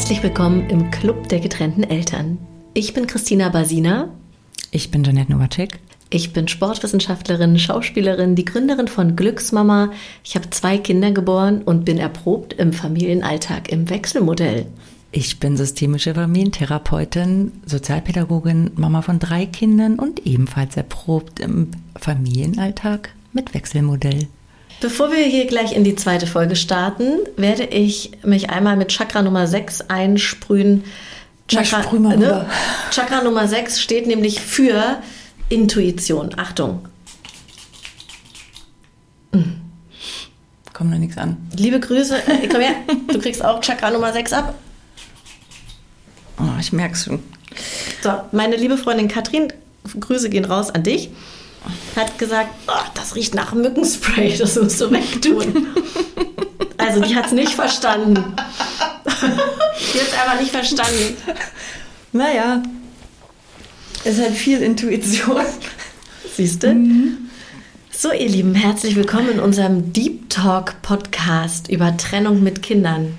Herzlich willkommen im Club der getrennten Eltern. Ich bin Christina Basina. Ich bin Janette Nowacek. Ich bin Sportwissenschaftlerin, Schauspielerin, die Gründerin von Glücksmama. Ich habe zwei Kinder geboren und bin erprobt im Familienalltag im Wechselmodell. Ich bin systemische Familientherapeutin, Sozialpädagogin, Mama von drei Kindern und ebenfalls erprobt im Familienalltag mit Wechselmodell. Bevor wir hier gleich in die zweite Folge starten, werde ich mich einmal mit Chakra Nummer 6 einsprühen. Chakra, Na, ne? Chakra Nummer 6 steht nämlich für Intuition. Achtung. Mhm. Kommt noch nichts an. Liebe Grüße, äh, komm her, du kriegst auch Chakra Nummer 6 ab. Oh, ich merk's schon. So, meine liebe Freundin Katrin, Grüße gehen raus an dich hat gesagt, oh, das riecht nach Mückenspray, das musst du wegtun. also die hat es nicht verstanden. die hat es einfach nicht verstanden. Naja, es hat viel Intuition. Siehst du? Mhm. So, ihr Lieben, herzlich willkommen in unserem Deep Talk Podcast über Trennung mit Kindern.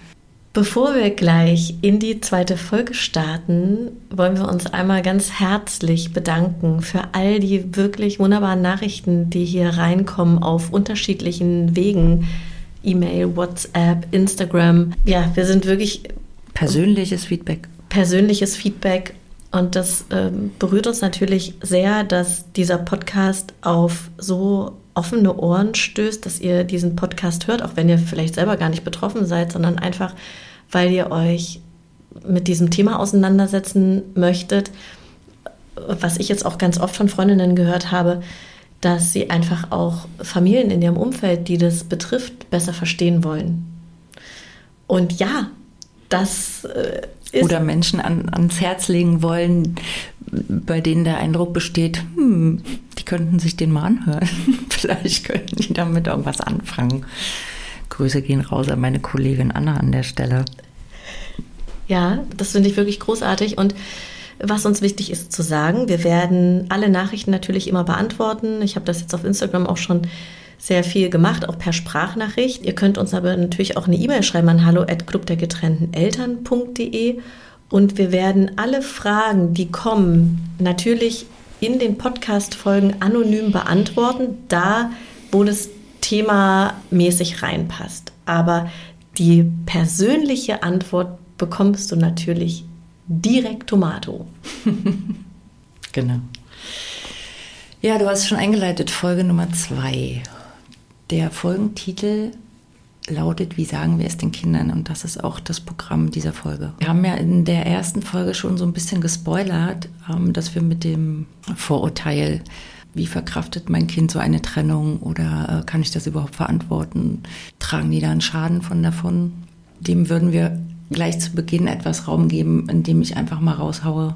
Bevor wir gleich in die zweite Folge starten, wollen wir uns einmal ganz herzlich bedanken für all die wirklich wunderbaren Nachrichten, die hier reinkommen auf unterschiedlichen Wegen. E-Mail, WhatsApp, Instagram. Ja, wir sind wirklich. Persönliches Feedback. Persönliches Feedback. Und das äh, berührt uns natürlich sehr, dass dieser Podcast auf so offene Ohren stößt, dass ihr diesen Podcast hört, auch wenn ihr vielleicht selber gar nicht betroffen seid, sondern einfach, weil ihr euch mit diesem Thema auseinandersetzen möchtet. Was ich jetzt auch ganz oft von Freundinnen gehört habe, dass sie einfach auch Familien in ihrem Umfeld, die das betrifft, besser verstehen wollen. Und ja, das äh, ist. Oder Menschen an, ans Herz legen wollen, bei denen der Eindruck besteht, hm, die könnten sich den mal anhören. Vielleicht könnten die damit irgendwas anfangen. Grüße gehen raus an meine Kollegin Anna an der Stelle. Ja, das finde ich wirklich großartig. Und was uns wichtig ist zu sagen, wir werden alle Nachrichten natürlich immer beantworten. Ich habe das jetzt auf Instagram auch schon sehr viel gemacht, auch per Sprachnachricht. Ihr könnt uns aber natürlich auch eine E-Mail schreiben an hallo at clubdergetrennteneltern.de und wir werden alle Fragen, die kommen, natürlich in den Podcast-Folgen anonym beantworten, da wo das Thema mäßig reinpasst. Aber die persönliche Antwort bekommst du natürlich direkt Tomato. genau. Ja, du hast schon eingeleitet, Folge Nummer zwei. Der Folgentitel lautet, wie sagen wir es den Kindern? Und das ist auch das Programm dieser Folge. Wir haben ja in der ersten Folge schon so ein bisschen gespoilert, ähm, dass wir mit dem Vorurteil, wie verkraftet mein Kind so eine Trennung oder äh, kann ich das überhaupt verantworten? Tragen die da einen Schaden von davon? Dem würden wir gleich zu Beginn etwas Raum geben, indem ich einfach mal raushaue,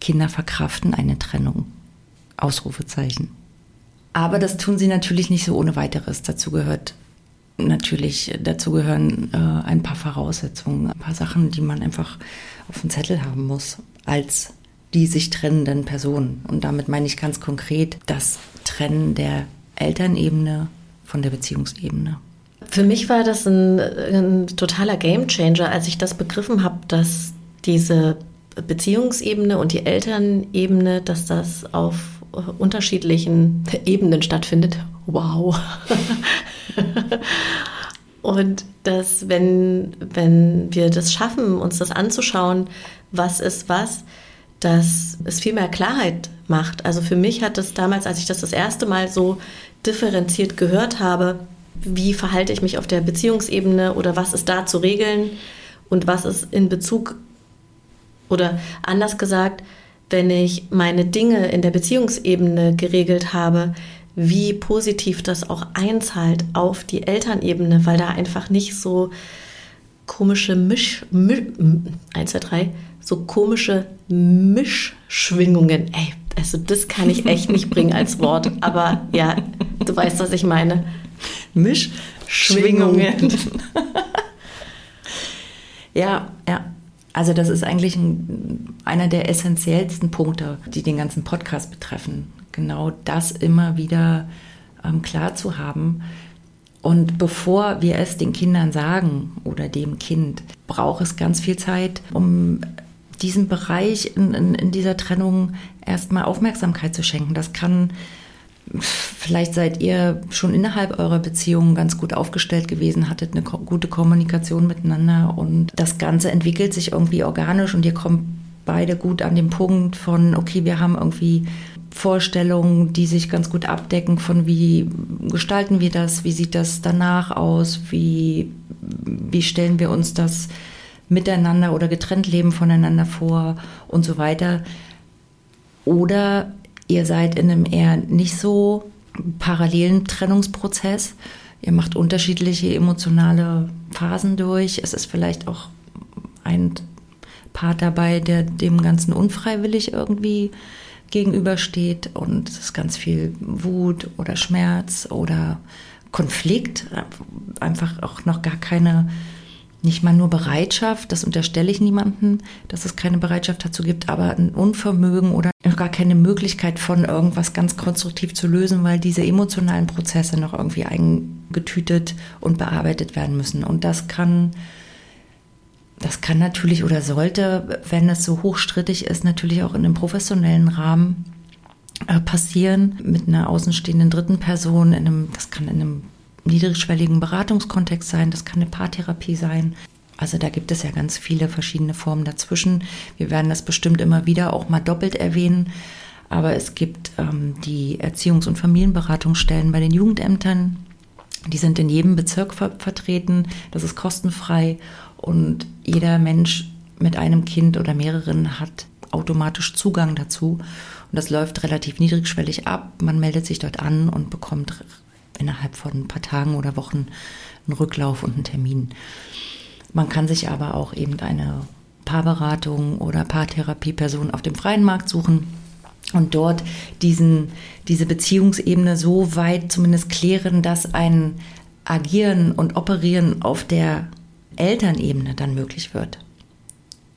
Kinder verkraften eine Trennung. Ausrufezeichen. Aber das tun sie natürlich nicht so ohne weiteres. Dazu gehört natürlich, dazu gehören äh, ein paar Voraussetzungen, ein paar Sachen, die man einfach auf dem Zettel haben muss als die sich trennenden Personen. Und damit meine ich ganz konkret das Trennen der Elternebene von der Beziehungsebene. Für mich war das ein, ein totaler Gamechanger, als ich das begriffen habe, dass diese Beziehungsebene und die Elternebene, dass das auf unterschiedlichen Ebenen stattfindet. Wow. Und dass, wenn, wenn wir das schaffen, uns das anzuschauen, was ist was, dass es viel mehr Klarheit macht. Also für mich hat es damals, als ich das das erste Mal so differenziert gehört habe, wie verhalte ich mich auf der Beziehungsebene oder was ist da zu regeln und was ist in Bezug oder anders gesagt, wenn ich meine Dinge in der Beziehungsebene geregelt habe, wie positiv das auch einzahlt auf die Elternebene, weil da einfach nicht so komische Misch, Misch 1, 2, 3, so komische Mischschwingungen. Ey, also das kann ich echt nicht bringen als Wort, aber ja, du weißt, was ich meine. Mischschwingungen. ja, ja. Also das ist eigentlich ein, einer der essentiellsten Punkte, die den ganzen Podcast betreffen. Genau das immer wieder ähm, klar zu haben. Und bevor wir es den Kindern sagen oder dem Kind, braucht es ganz viel Zeit, um diesem Bereich in, in, in dieser Trennung erstmal Aufmerksamkeit zu schenken. Das kann Vielleicht seid ihr schon innerhalb eurer Beziehung ganz gut aufgestellt gewesen, hattet eine gute Kommunikation miteinander und das Ganze entwickelt sich irgendwie organisch und ihr kommt beide gut an den Punkt von, okay, wir haben irgendwie Vorstellungen, die sich ganz gut abdecken von wie gestalten wir das, wie sieht das danach aus, wie, wie stellen wir uns das miteinander oder getrennt leben voneinander vor und so weiter. Oder ihr seid in einem eher nicht so parallelen Trennungsprozess. Ihr macht unterschiedliche emotionale Phasen durch. Es ist vielleicht auch ein Part dabei, der dem Ganzen unfreiwillig irgendwie gegenübersteht und es ist ganz viel Wut oder Schmerz oder Konflikt, einfach auch noch gar keine nicht mal nur Bereitschaft, das unterstelle ich niemandem, dass es keine Bereitschaft dazu gibt, aber ein Unvermögen oder gar keine Möglichkeit von irgendwas ganz konstruktiv zu lösen, weil diese emotionalen Prozesse noch irgendwie eingetütet und bearbeitet werden müssen. Und das kann, das kann natürlich oder sollte, wenn es so hochstrittig ist, natürlich auch in einem professionellen Rahmen äh, passieren mit einer außenstehenden dritten Person. In einem, das kann in einem niedrigschwelligen Beratungskontext sein, das kann eine Paartherapie sein. Also da gibt es ja ganz viele verschiedene Formen dazwischen. Wir werden das bestimmt immer wieder auch mal doppelt erwähnen. Aber es gibt ähm, die Erziehungs- und Familienberatungsstellen bei den Jugendämtern. Die sind in jedem Bezirk ver vertreten. Das ist kostenfrei. Und jeder Mensch mit einem Kind oder mehreren hat automatisch Zugang dazu. Und das läuft relativ niedrigschwellig ab. Man meldet sich dort an und bekommt innerhalb von ein paar Tagen oder Wochen einen Rücklauf und einen Termin. Man kann sich aber auch eben eine Paarberatung oder Paartherapieperson auf dem freien Markt suchen und dort diesen, diese Beziehungsebene so weit zumindest klären, dass ein Agieren und Operieren auf der Elternebene dann möglich wird.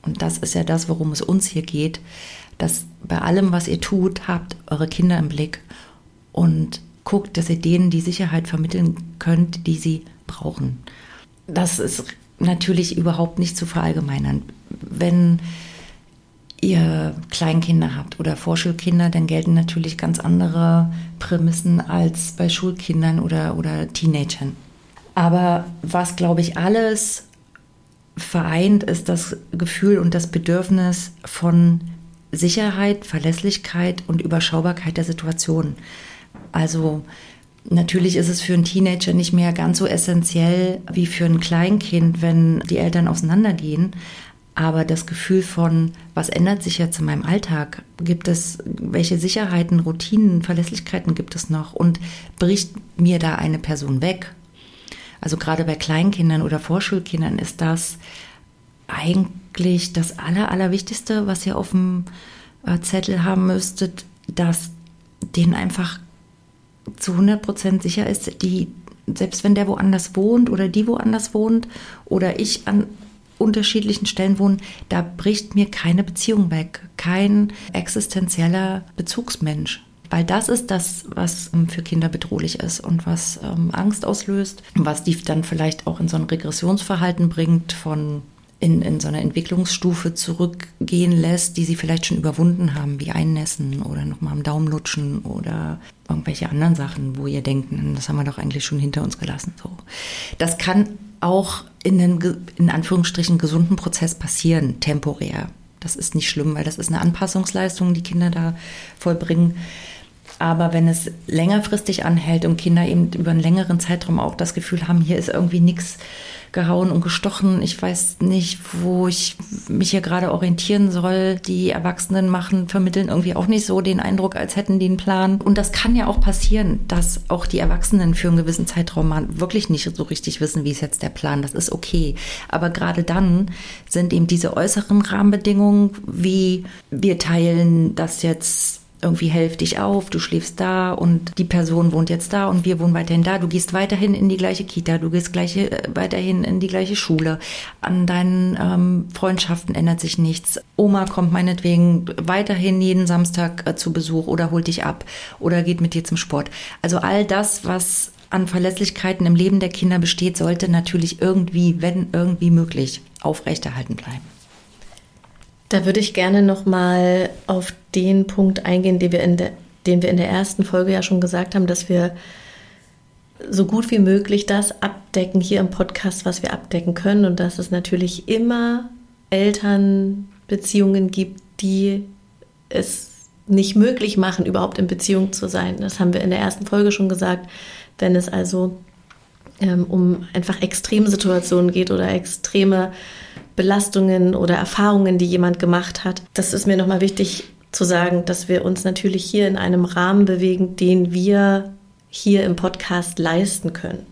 Und das ist ja das, worum es uns hier geht, dass bei allem, was ihr tut, habt eure Kinder im Blick und guckt, dass ihr denen die Sicherheit vermitteln könnt, die sie brauchen. Das ist natürlich überhaupt nicht zu verallgemeinern. Wenn ihr Kleinkinder habt oder Vorschulkinder, dann gelten natürlich ganz andere Prämissen als bei Schulkindern oder, oder Teenagern. Aber was, glaube ich, alles vereint, ist das Gefühl und das Bedürfnis von Sicherheit, Verlässlichkeit und Überschaubarkeit der Situation. Also Natürlich ist es für einen Teenager nicht mehr ganz so essentiell wie für ein Kleinkind, wenn die Eltern auseinandergehen. Aber das Gefühl von, was ändert sich jetzt in meinem Alltag? Gibt es, welche Sicherheiten, Routinen, Verlässlichkeiten gibt es noch? Und bricht mir da eine Person weg? Also gerade bei Kleinkindern oder Vorschulkindern ist das eigentlich das Aller, Allerwichtigste, was ihr auf dem äh, Zettel haben müsstet, dass denen einfach zu 100 Prozent sicher ist, die, selbst wenn der woanders wohnt oder die woanders wohnt oder ich an unterschiedlichen Stellen wohne, da bricht mir keine Beziehung weg, kein existenzieller Bezugsmensch. Weil das ist das, was ähm, für Kinder bedrohlich ist und was ähm, Angst auslöst, was die dann vielleicht auch in so ein Regressionsverhalten bringt von in, in so eine Entwicklungsstufe zurückgehen lässt, die sie vielleicht schon überwunden haben, wie Einnässen oder nochmal am Daumen lutschen oder irgendwelche anderen Sachen, wo ihr denkt, hm, das haben wir doch eigentlich schon hinter uns gelassen. So. Das kann auch in einem, in Anführungsstrichen, gesunden Prozess passieren, temporär. Das ist nicht schlimm, weil das ist eine Anpassungsleistung, die Kinder da vollbringen. Aber wenn es längerfristig anhält und Kinder eben über einen längeren Zeitraum auch das Gefühl haben, hier ist irgendwie nichts gehauen und gestochen. Ich weiß nicht, wo ich mich hier gerade orientieren soll. Die Erwachsenen machen, vermitteln irgendwie auch nicht so den Eindruck, als hätten die einen Plan. Und das kann ja auch passieren, dass auch die Erwachsenen für einen gewissen Zeitraum mal wirklich nicht so richtig wissen, wie ist jetzt der Plan. Das ist okay. Aber gerade dann sind eben diese äußeren Rahmenbedingungen, wie wir teilen das jetzt irgendwie helf dich auf, du schläfst da und die Person wohnt jetzt da und wir wohnen weiterhin da. Du gehst weiterhin in die gleiche Kita, du gehst gleiche, äh, weiterhin in die gleiche Schule. An deinen ähm, Freundschaften ändert sich nichts. Oma kommt meinetwegen weiterhin jeden Samstag äh, zu Besuch oder holt dich ab oder geht mit dir zum Sport. Also all das, was an Verlässlichkeiten im Leben der Kinder besteht, sollte natürlich irgendwie, wenn irgendwie möglich, aufrechterhalten bleiben. Da würde ich gerne noch mal auf den Punkt eingehen, den wir in der, den wir in der ersten Folge ja schon gesagt haben, dass wir so gut wie möglich das abdecken hier im Podcast, was wir abdecken können und dass es natürlich immer Elternbeziehungen gibt, die es nicht möglich machen, überhaupt in Beziehung zu sein. Das haben wir in der ersten Folge schon gesagt. Wenn es also ähm, um einfach Extremsituationen geht oder extreme Belastungen oder Erfahrungen, die jemand gemacht hat, das ist mir nochmal wichtig zu sagen, dass wir uns natürlich hier in einem Rahmen bewegen, den wir hier im Podcast leisten können.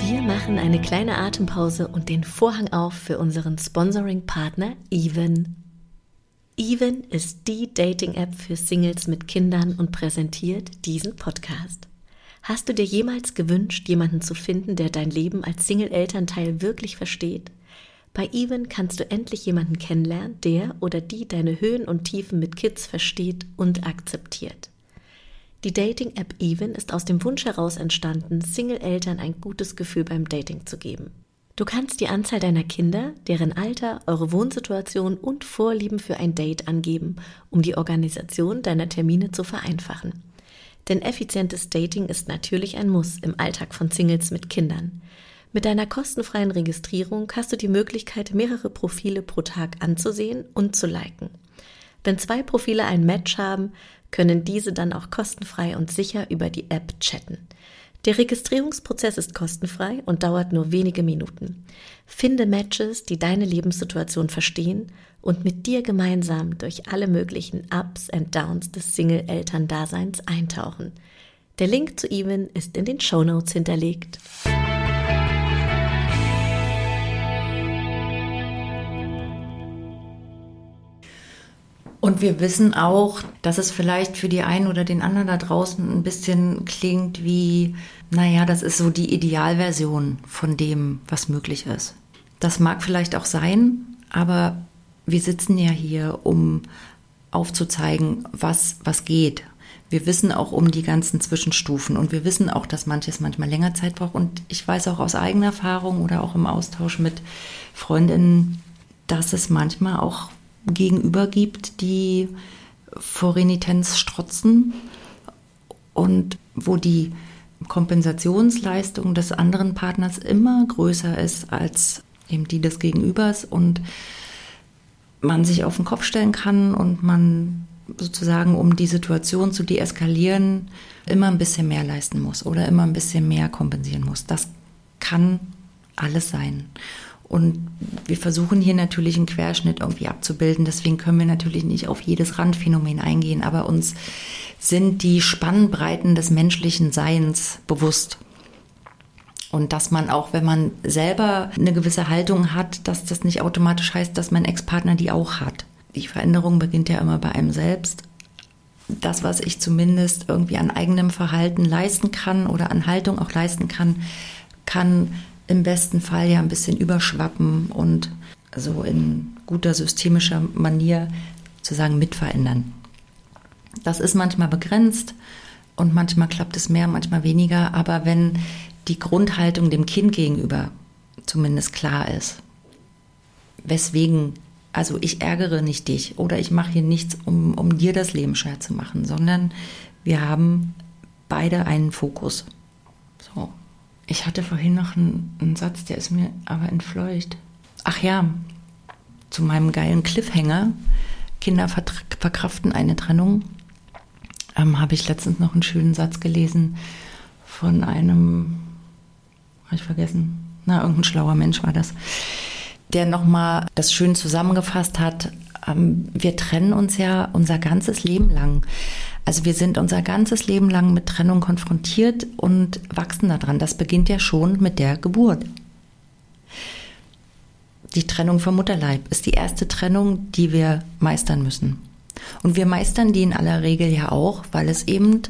Wir machen eine kleine Atempause und den Vorhang auf für unseren Sponsoring-Partner Even. Even ist die Dating-App für Singles mit Kindern und präsentiert diesen Podcast. Hast du dir jemals gewünscht, jemanden zu finden, der dein Leben als Single-Elternteil wirklich versteht? Bei Even kannst du endlich jemanden kennenlernen, der oder die deine Höhen und Tiefen mit Kids versteht und akzeptiert. Die Dating-App Even ist aus dem Wunsch heraus entstanden, Single-Eltern ein gutes Gefühl beim Dating zu geben. Du kannst die Anzahl deiner Kinder, deren Alter, eure Wohnsituation und Vorlieben für ein Date angeben, um die Organisation deiner Termine zu vereinfachen. Denn effizientes Dating ist natürlich ein Muss im Alltag von Singles mit Kindern. Mit deiner kostenfreien Registrierung hast du die Möglichkeit, mehrere Profile pro Tag anzusehen und zu liken. Wenn zwei Profile ein Match haben, können diese dann auch kostenfrei und sicher über die App chatten. Der Registrierungsprozess ist kostenfrei und dauert nur wenige Minuten. Finde Matches, die deine Lebenssituation verstehen und mit dir gemeinsam durch alle möglichen Ups and Downs des Single-Eltern-Daseins eintauchen. Der Link zu Even ist in den Show Notes hinterlegt. Und wir wissen auch, dass es vielleicht für die einen oder den anderen da draußen ein bisschen klingt wie, naja, das ist so die Idealversion von dem, was möglich ist. Das mag vielleicht auch sein, aber wir sitzen ja hier, um aufzuzeigen, was, was geht. Wir wissen auch um die ganzen Zwischenstufen und wir wissen auch, dass manches manchmal länger Zeit braucht. Und ich weiß auch aus eigener Erfahrung oder auch im Austausch mit Freundinnen, dass es manchmal auch gegenüber gibt, die vor Renitenz strotzen und wo die Kompensationsleistung des anderen Partners immer größer ist als eben die des Gegenübers und man sich auf den Kopf stellen kann und man sozusagen, um die Situation zu deeskalieren, immer ein bisschen mehr leisten muss oder immer ein bisschen mehr kompensieren muss. Das kann alles sein. Und wir versuchen hier natürlich einen Querschnitt irgendwie abzubilden. Deswegen können wir natürlich nicht auf jedes Randphänomen eingehen, aber uns sind die Spannbreiten des menschlichen Seins bewusst. Und dass man auch, wenn man selber eine gewisse Haltung hat, dass das nicht automatisch heißt, dass mein Ex-Partner die auch hat. Die Veränderung beginnt ja immer bei einem selbst. Das, was ich zumindest irgendwie an eigenem Verhalten leisten kann oder an Haltung auch leisten kann, kann im besten Fall ja ein bisschen überschwappen und so in guter systemischer Manier sozusagen mitverändern. Das ist manchmal begrenzt und manchmal klappt es mehr, manchmal weniger, aber wenn die Grundhaltung dem Kind gegenüber zumindest klar ist, weswegen, also ich ärgere nicht dich oder ich mache hier nichts, um, um dir das Leben schwer zu machen, sondern wir haben beide einen Fokus. So, ich hatte vorhin noch einen, einen Satz, der ist mir aber entfleucht. Ach ja, zu meinem geilen Cliffhanger, Kinder verkraften eine Trennung, ähm, habe ich letztens noch einen schönen Satz gelesen von einem, habe ich vergessen, na, irgendein schlauer Mensch war das, der nochmal das schön zusammengefasst hat, ähm, wir trennen uns ja unser ganzes Leben lang. Also wir sind unser ganzes Leben lang mit Trennung konfrontiert und wachsen daran. Das beginnt ja schon mit der Geburt. Die Trennung vom Mutterleib ist die erste Trennung, die wir meistern müssen. Und wir meistern die in aller Regel ja auch, weil es eben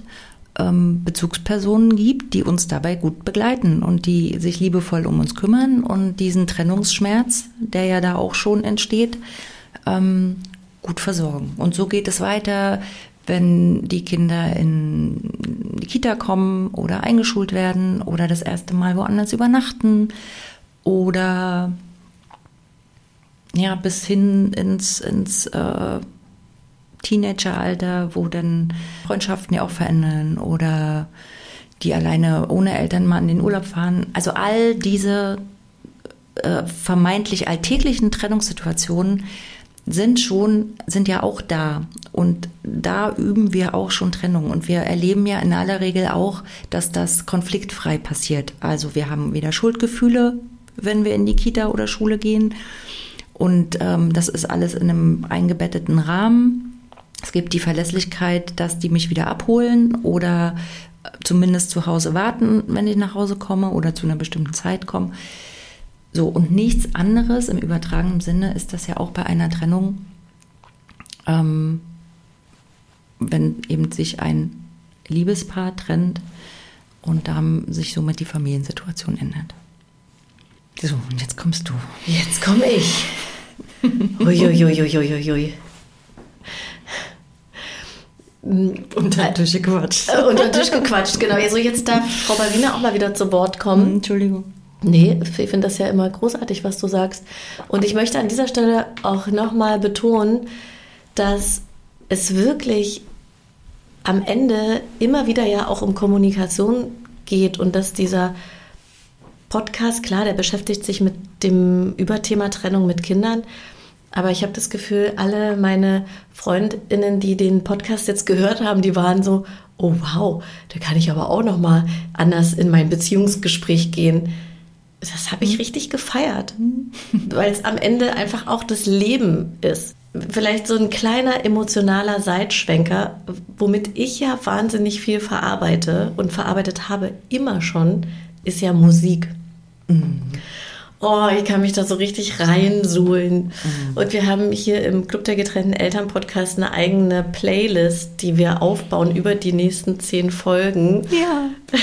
Bezugspersonen gibt, die uns dabei gut begleiten und die sich liebevoll um uns kümmern und diesen Trennungsschmerz, der ja da auch schon entsteht, ähm, gut versorgen. Und so geht es weiter wenn die Kinder in die Kita kommen oder eingeschult werden oder das erste Mal woanders übernachten oder ja, bis hin ins, ins äh, Teenageralter, wo dann Freundschaften ja auch verändern oder die alleine ohne Eltern mal in den Urlaub fahren. Also all diese äh, vermeintlich alltäglichen Trennungssituationen sind schon, sind ja auch da. Und da üben wir auch schon Trennung. Und wir erleben ja in aller Regel auch, dass das konfliktfrei passiert. Also wir haben weder Schuldgefühle, wenn wir in die Kita oder Schule gehen. Und ähm, das ist alles in einem eingebetteten Rahmen. Es gibt die Verlässlichkeit, dass die mich wieder abholen oder zumindest zu Hause warten, wenn ich nach Hause komme oder zu einer bestimmten Zeit komme. So, und nichts anderes im übertragenen Sinne ist das ja auch bei einer Trennung, ähm, wenn eben sich ein Liebespaar trennt und dann sich somit die Familiensituation ändert. So, und jetzt kommst du. Jetzt komme ich. Uiuiuiuiui. Unter den Tisch gequatscht. Äh, unter den Tisch gequatscht, genau. Also jetzt darf Frau Barina auch mal wieder zu Wort kommen. Entschuldigung. Nee, ich finde das ja immer großartig, was du sagst. Und ich möchte an dieser Stelle auch nochmal betonen, dass es wirklich am Ende immer wieder ja auch um Kommunikation geht und dass dieser Podcast, klar, der beschäftigt sich mit dem Überthema Trennung mit Kindern, aber ich habe das Gefühl, alle meine Freundinnen, die den Podcast jetzt gehört haben, die waren so, oh wow, da kann ich aber auch noch mal anders in mein Beziehungsgespräch gehen das habe ich mhm. richtig gefeiert, mhm. weil es am Ende einfach auch das Leben ist. Vielleicht so ein kleiner emotionaler Seitschwenker, womit ich ja wahnsinnig viel verarbeite und verarbeitet habe immer schon, ist ja Musik. Mhm. Oh, ich kann mich da so richtig reinsuhlen. Mhm. Und wir haben hier im Club der getrennten Eltern Podcast eine eigene Playlist, die wir aufbauen über die nächsten zehn Folgen. Ja.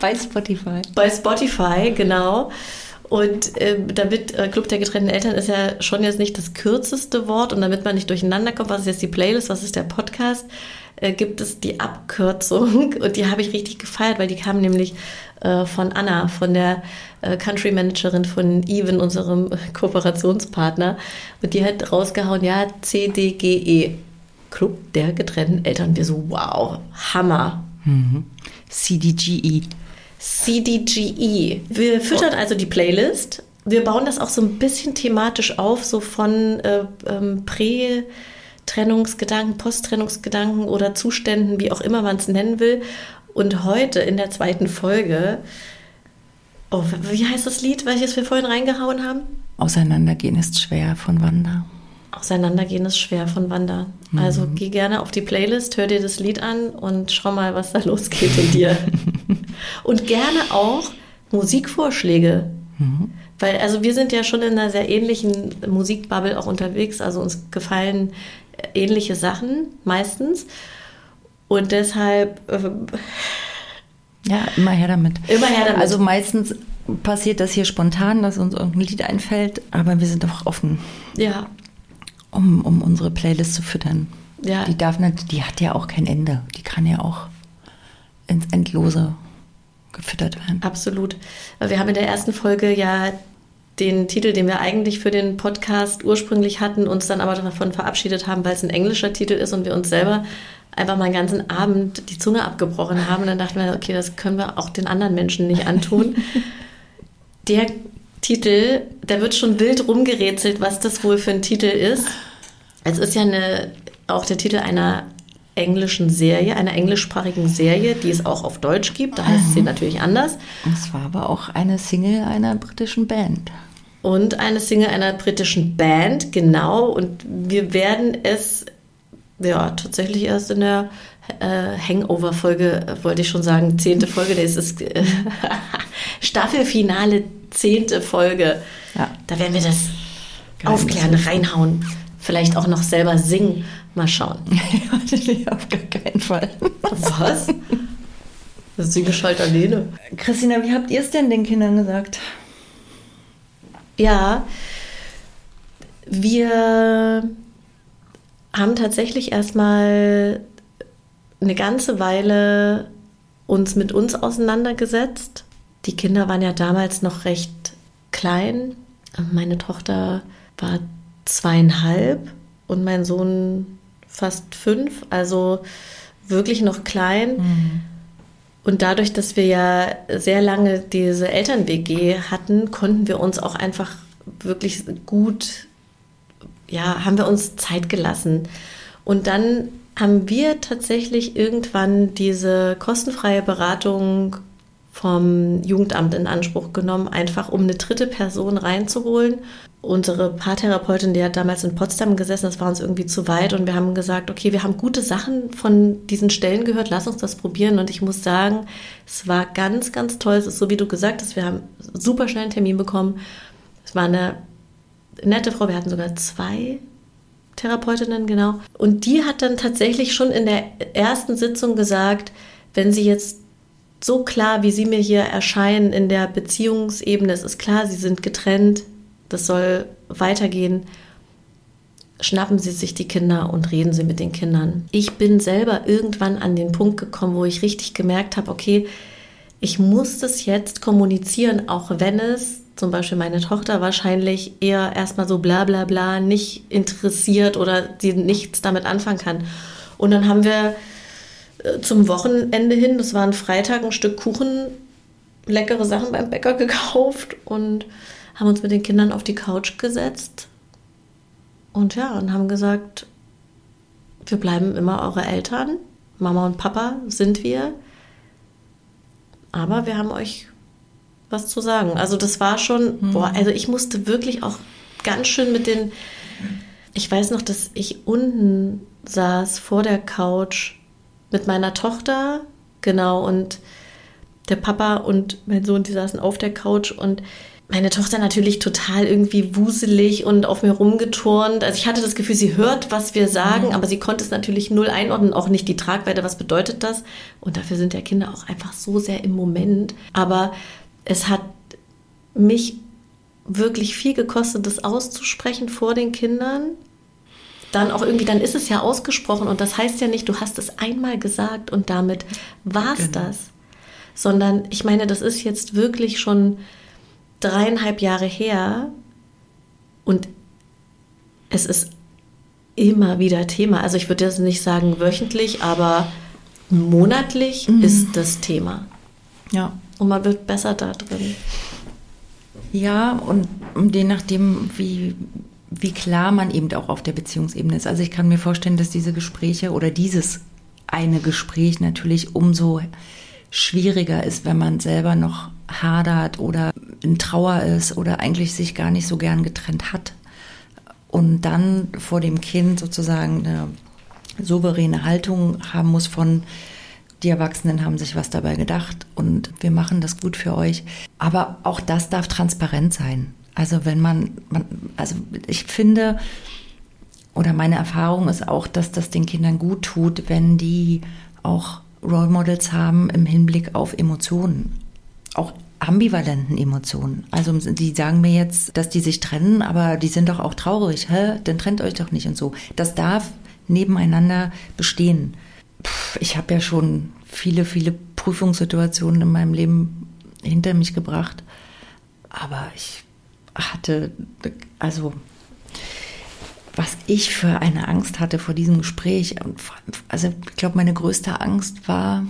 Bei Spotify. Bei Spotify, genau. Und äh, damit äh, Club der getrennten Eltern ist ja schon jetzt nicht das kürzeste Wort und damit man nicht durcheinander kommt, was ist jetzt die Playlist, was ist der Podcast, äh, gibt es die Abkürzung und die habe ich richtig gefeiert, weil die kam nämlich von Anna, von der äh, Country Managerin von Even, unserem Kooperationspartner. Und die hat rausgehauen, ja, CDGE, Club der getrennten Eltern. Wir so, wow, Hammer. Mhm. CDGE. CDGE. Wir füttern also die Playlist. Wir bauen das auch so ein bisschen thematisch auf, so von äh, ähm, Prä- Trennungsgedanken, Posttrennungsgedanken oder Zuständen, wie auch immer man es nennen will. Und heute in der zweiten Folge, oh, wie heißt das Lied, welches wir vorhin reingehauen haben? Auseinandergehen ist schwer von Wanda. Auseinandergehen ist schwer von Wanda. Mhm. Also geh gerne auf die Playlist, hör dir das Lied an und schau mal, was da losgeht in dir. und gerne auch Musikvorschläge. Mhm. Weil, also wir sind ja schon in einer sehr ähnlichen Musikbubble auch unterwegs. Also uns gefallen ähnliche Sachen meistens. Und deshalb. Äh, ja, immer her damit. Immer her damit. Also meistens passiert das hier spontan, dass uns irgendein Lied einfällt, aber wir sind doch offen. Ja. Um, um unsere Playlist zu füttern. Ja. Die darf nicht, die hat ja auch kein Ende. Die kann ja auch ins Endlose gefüttert werden. Absolut. Wir haben in der ersten Folge ja den Titel, den wir eigentlich für den Podcast ursprünglich hatten, uns dann aber davon verabschiedet haben, weil es ein englischer Titel ist und wir uns selber einfach mal einen ganzen Abend die Zunge abgebrochen haben. Und dann dachten wir, okay, das können wir auch den anderen Menschen nicht antun. Der Titel, da wird schon wild rumgerätselt, was das wohl für ein Titel ist. Es ist ja eine, auch der Titel einer englischen Serie, einer englischsprachigen Serie, die es auch auf Deutsch gibt. Da heißt sie mhm. natürlich anders. Es war aber auch eine Single einer britischen Band. Und eine Single einer britischen Band, genau. Und wir werden es ja tatsächlich erst in der äh, Hangover-Folge, äh, wollte ich schon sagen, zehnte Folge, das ist äh, Staffelfinale, zehnte Folge. Ja. Da werden wir das Geil, aufklären, reinhauen. Vielleicht auch noch selber singen. Mal schauen. ja, auf gar keinen Fall. Was? Das ist die Geschalt alleine. Christina, wie habt ihr es denn den Kindern gesagt? Ja, wir haben tatsächlich erstmal eine ganze Weile uns mit uns auseinandergesetzt. Die Kinder waren ja damals noch recht klein. Meine Tochter war zweieinhalb und mein Sohn fast fünf, also wirklich noch klein. Mhm. Und dadurch, dass wir ja sehr lange diese Eltern-WG hatten, konnten wir uns auch einfach wirklich gut, ja, haben wir uns Zeit gelassen. Und dann haben wir tatsächlich irgendwann diese kostenfreie Beratung vom Jugendamt in Anspruch genommen, einfach um eine dritte Person reinzuholen. Unsere Paartherapeutin, die hat damals in Potsdam gesessen, das war uns irgendwie zu weit und wir haben gesagt, okay, wir haben gute Sachen von diesen Stellen gehört, lass uns das probieren und ich muss sagen, es war ganz, ganz toll. Es ist so, wie du gesagt hast, wir haben super schnell einen Termin bekommen. Es war eine nette Frau, wir hatten sogar zwei Therapeutinnen, genau. Und die hat dann tatsächlich schon in der ersten Sitzung gesagt, wenn sie jetzt so klar, wie sie mir hier erscheinen in der Beziehungsebene, es ist klar, sie sind getrennt, das soll weitergehen. Schnappen Sie sich die Kinder und reden Sie mit den Kindern. Ich bin selber irgendwann an den Punkt gekommen, wo ich richtig gemerkt habe, okay, ich muss das jetzt kommunizieren, auch wenn es zum Beispiel meine Tochter wahrscheinlich eher erstmal so bla bla bla nicht interessiert oder sie nichts damit anfangen kann. Und dann haben wir äh, zum Wochenende hin, das war ein Freitag, ein Stück Kuchen, leckere Sachen beim Bäcker gekauft und haben uns mit den Kindern auf die Couch gesetzt. Und ja, und haben gesagt, wir bleiben immer eure Eltern. Mama und Papa sind wir. Aber wir haben euch was zu sagen. Also das war schon, mhm. boah, also ich musste wirklich auch ganz schön mit den, ich weiß noch, dass ich unten saß vor der Couch mit meiner Tochter, genau, und der Papa und mein Sohn, die saßen auf der Couch und meine Tochter natürlich total irgendwie wuselig und auf mir rumgeturnt. Also ich hatte das Gefühl, sie hört, was wir sagen, mhm. aber sie konnte es natürlich null einordnen, auch nicht die Tragweite, was bedeutet das. Und dafür sind ja Kinder auch einfach so sehr im Moment. Aber es hat mich wirklich viel gekostet, das auszusprechen vor den Kindern. Dann auch irgendwie, dann ist es ja ausgesprochen und das heißt ja nicht, du hast es einmal gesagt und damit war es genau. das. Sondern ich meine, das ist jetzt wirklich schon dreieinhalb Jahre her und es ist immer wieder Thema. Also ich würde jetzt nicht sagen wöchentlich, aber monatlich mhm. ist das Thema. Ja. Und man wird besser da drin. Ja, und je nachdem, wie, wie klar man eben auch auf der Beziehungsebene ist. Also ich kann mir vorstellen, dass diese Gespräche oder dieses eine Gespräch natürlich umso schwieriger ist, wenn man selber noch hadert oder in Trauer ist oder eigentlich sich gar nicht so gern getrennt hat. Und dann vor dem Kind sozusagen eine souveräne Haltung haben muss von, die Erwachsenen haben sich was dabei gedacht und wir machen das gut für euch. Aber auch das darf transparent sein. Also wenn man, man also ich finde, oder meine Erfahrung ist auch, dass das den Kindern gut tut, wenn die auch Role Models haben im Hinblick auf Emotionen. Auch ambivalenten Emotionen. Also die sagen mir jetzt, dass die sich trennen, aber die sind doch auch traurig. Hä? Dann trennt euch doch nicht und so. Das darf nebeneinander bestehen ich habe ja schon viele, viele Prüfungssituationen in meinem Leben hinter mich gebracht. Aber ich hatte, also was ich für eine Angst hatte vor diesem Gespräch. Also ich glaube, meine größte Angst war,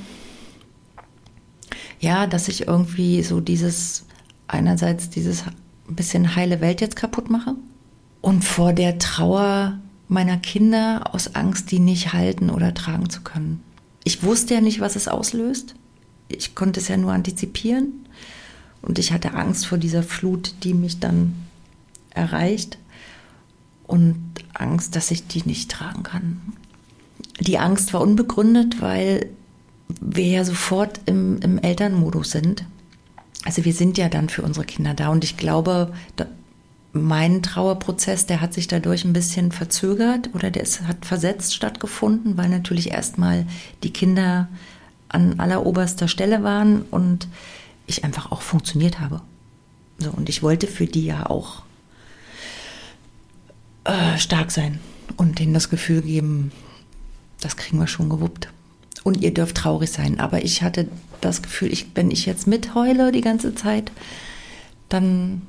ja, dass ich irgendwie so dieses, einerseits dieses bisschen heile Welt jetzt kaputt mache und vor der Trauer meiner Kinder aus Angst, die nicht halten oder tragen zu können. Ich wusste ja nicht, was es auslöst. Ich konnte es ja nur antizipieren. Und ich hatte Angst vor dieser Flut, die mich dann erreicht. Und Angst, dass ich die nicht tragen kann. Die Angst war unbegründet, weil wir ja sofort im, im Elternmodus sind. Also wir sind ja dann für unsere Kinder da. Und ich glaube, mein Trauerprozess, der hat sich dadurch ein bisschen verzögert oder der ist, hat versetzt stattgefunden, weil natürlich erstmal die Kinder an alleroberster Stelle waren und ich einfach auch funktioniert habe. So, und ich wollte für die ja auch äh, stark sein. und denen das Gefühl geben, das kriegen wir schon gewuppt. Und ihr dürft traurig sein. Aber ich hatte das Gefühl, ich, wenn ich jetzt mitheule die ganze Zeit, dann,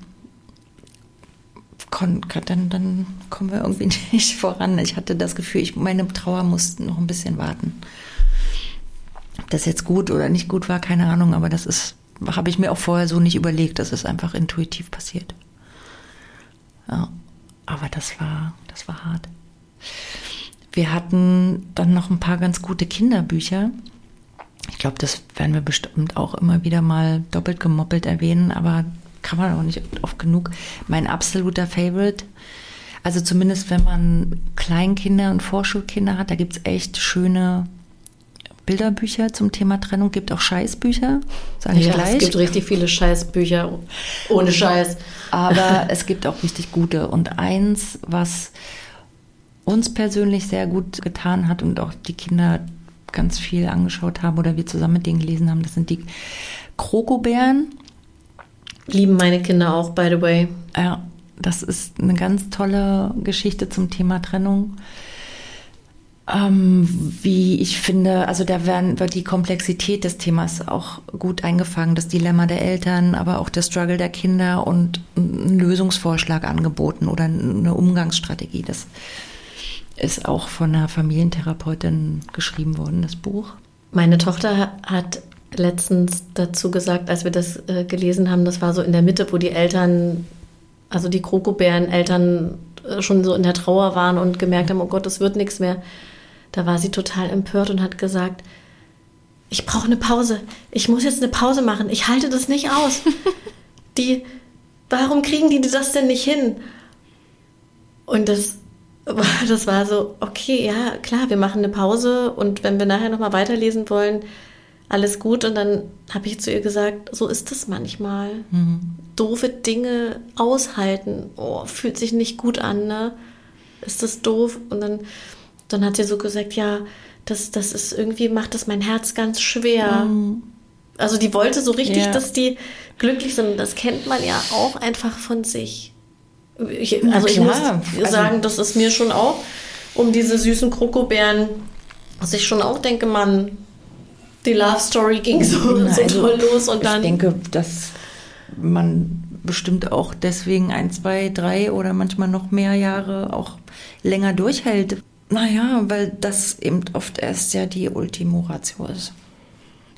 dann, dann kommen wir irgendwie nicht voran. Ich hatte das Gefühl, ich, meine Trauer muss noch ein bisschen warten. Ob das jetzt gut oder nicht gut war, keine Ahnung, aber das ist, habe ich mir auch vorher so nicht überlegt. Das ist einfach intuitiv passiert. Ja, aber das war, das war hart. Wir hatten dann noch ein paar ganz gute Kinderbücher. Ich glaube, das werden wir bestimmt auch immer wieder mal doppelt gemoppelt erwähnen, aber kann man auch nicht oft genug. Mein absoluter Favorite. Also zumindest wenn man Kleinkinder und Vorschulkinder hat, da gibt es echt schöne Bilderbücher zum Thema Trennung, gibt auch Scheißbücher, sage ich ja, gleich. Es gibt richtig viele Scheißbücher ohne Scheiß. Aber es gibt auch richtig gute. Und eins, was uns persönlich sehr gut getan hat und auch die Kinder ganz viel angeschaut haben oder wir zusammen mit denen gelesen haben, das sind die Krokobären. Lieben meine Kinder auch, by the way. Ja, das ist eine ganz tolle Geschichte zum Thema Trennung. Ähm, wie ich finde, also da werden, wird die Komplexität des Themas auch gut eingefangen, das Dilemma der Eltern, aber auch der Struggle der Kinder und ein Lösungsvorschlag angeboten oder eine Umgangsstrategie. Das ist auch von einer Familientherapeutin geschrieben worden, das Buch. Meine Tochter hat letztens dazu gesagt, als wir das äh, gelesen haben, das war so in der Mitte, wo die Eltern, also die Krokobären-Eltern äh, schon so in der Trauer waren und gemerkt haben, oh Gott, es wird nichts mehr da war sie total empört und hat gesagt, ich brauche eine Pause. Ich muss jetzt eine Pause machen. Ich halte das nicht aus. Die, warum kriegen die das denn nicht hin? Und das, das war so, okay, ja, klar, wir machen eine Pause und wenn wir nachher nochmal weiterlesen wollen, alles gut. Und dann habe ich zu ihr gesagt, so ist es manchmal. Mhm. Doofe Dinge aushalten. Oh, fühlt sich nicht gut an, ne? Ist das doof? Und dann dann hat sie so gesagt, ja, das, das ist irgendwie, macht das mein Herz ganz schwer. Mhm. Also die wollte so richtig, ja. dass die glücklich sind. Das kennt man ja auch einfach von sich. Ich, also ich muss also sagen, das ist mir schon auch um diese süßen Krokobären, was ich schon auch denke, man, die Love Story ging so, so also, toll los und dann. Ich denke, dass man bestimmt auch deswegen ein, zwei, drei oder manchmal noch mehr Jahre auch länger durchhält. Naja, weil das eben oft erst ja die Ultimo Ratio ist,